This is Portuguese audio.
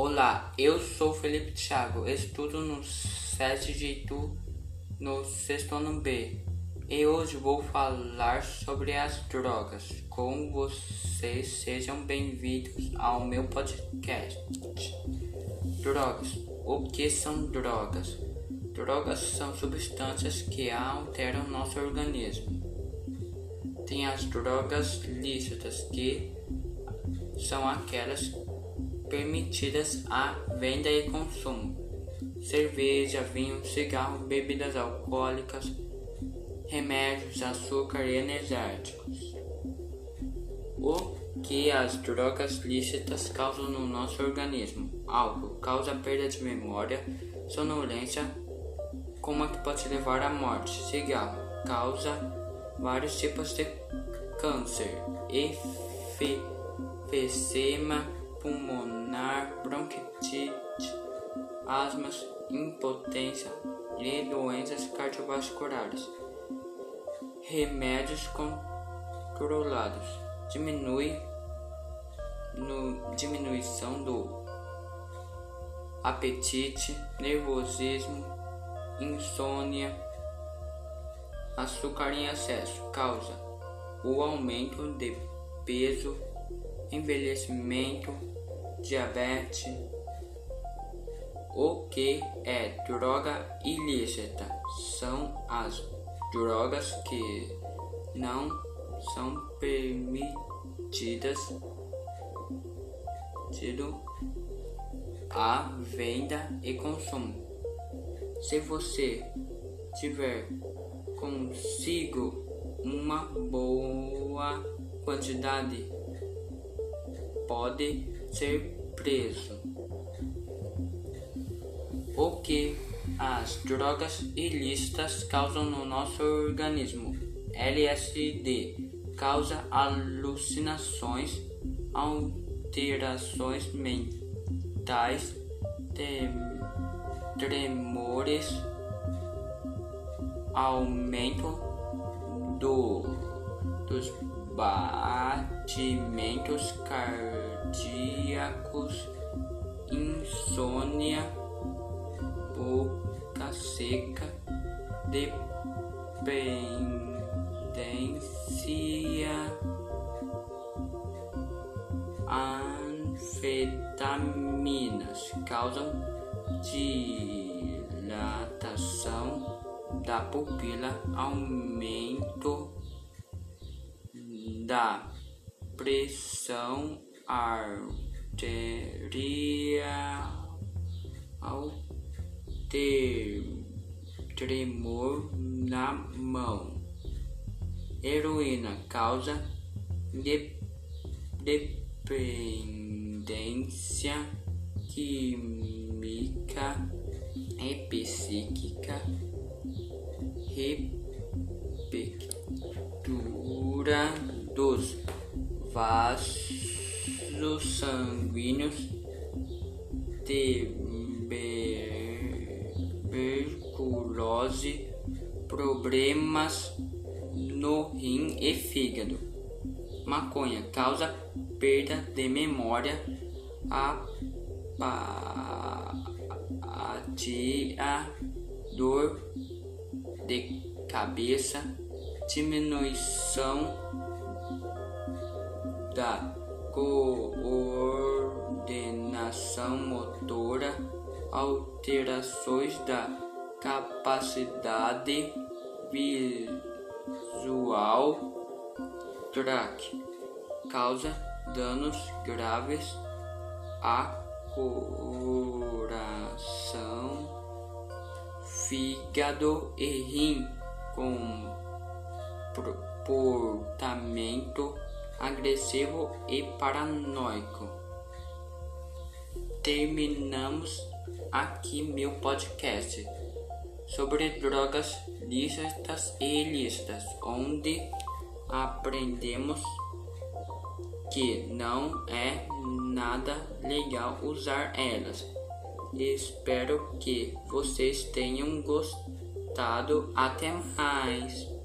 Olá, eu sou Felipe Thiago, estudo no 7 de Itu, no sexto ano B, e hoje vou falar sobre as drogas. Com vocês, sejam bem-vindos ao meu podcast. Drogas. O que são drogas? Drogas são substâncias que alteram nosso organismo. Tem as drogas lícitas, que são aquelas permitidas a venda e consumo: cerveja, vinho, cigarro, bebidas alcoólicas, remédios, açúcar e energéticos. O que as drogas lícitas causam no nosso organismo? Álcool causa perda de memória, sonolência, como a que pode levar à morte. Cigarro causa vários tipos de câncer, efema pulmonar, bronquite, asmas, impotência e doenças cardiovasculares. Remédios controlados diminui no diminuição do apetite, nervosismo, insônia, açúcar em excesso causa o aumento de peso, envelhecimento, diabetes. O que é droga ilícita? São as drogas que não são permitidas a venda e consumo. Se você tiver consigo uma boa quantidade, pode ser preso. O que as drogas ilícitas causam no nosso organismo? LSD causa alucinações, alterações mentais, tremores, aumento do, dos batimentos cardíacos, insônia, boca seca, dependência, anfetaminas causam dilatação da pupila, aumento da pressão arterial, ter tremor na mão. Heroína causa de, dependência química e psíquica, ruptura dos vasos sanguíneos, tuberculose, problemas no rim e fígado. Maconha causa perda de memória, apatia, dor de cabeça, diminuição da coordenação motora, alterações da capacidade visual, traque, causa danos graves a coração, fígado e rim, comportamento agressivo e paranoico. Terminamos aqui meu podcast sobre drogas lícitas e ilícitas, onde aprendemos que não é nada legal usar elas. Espero que vocês tenham gostado. Até mais!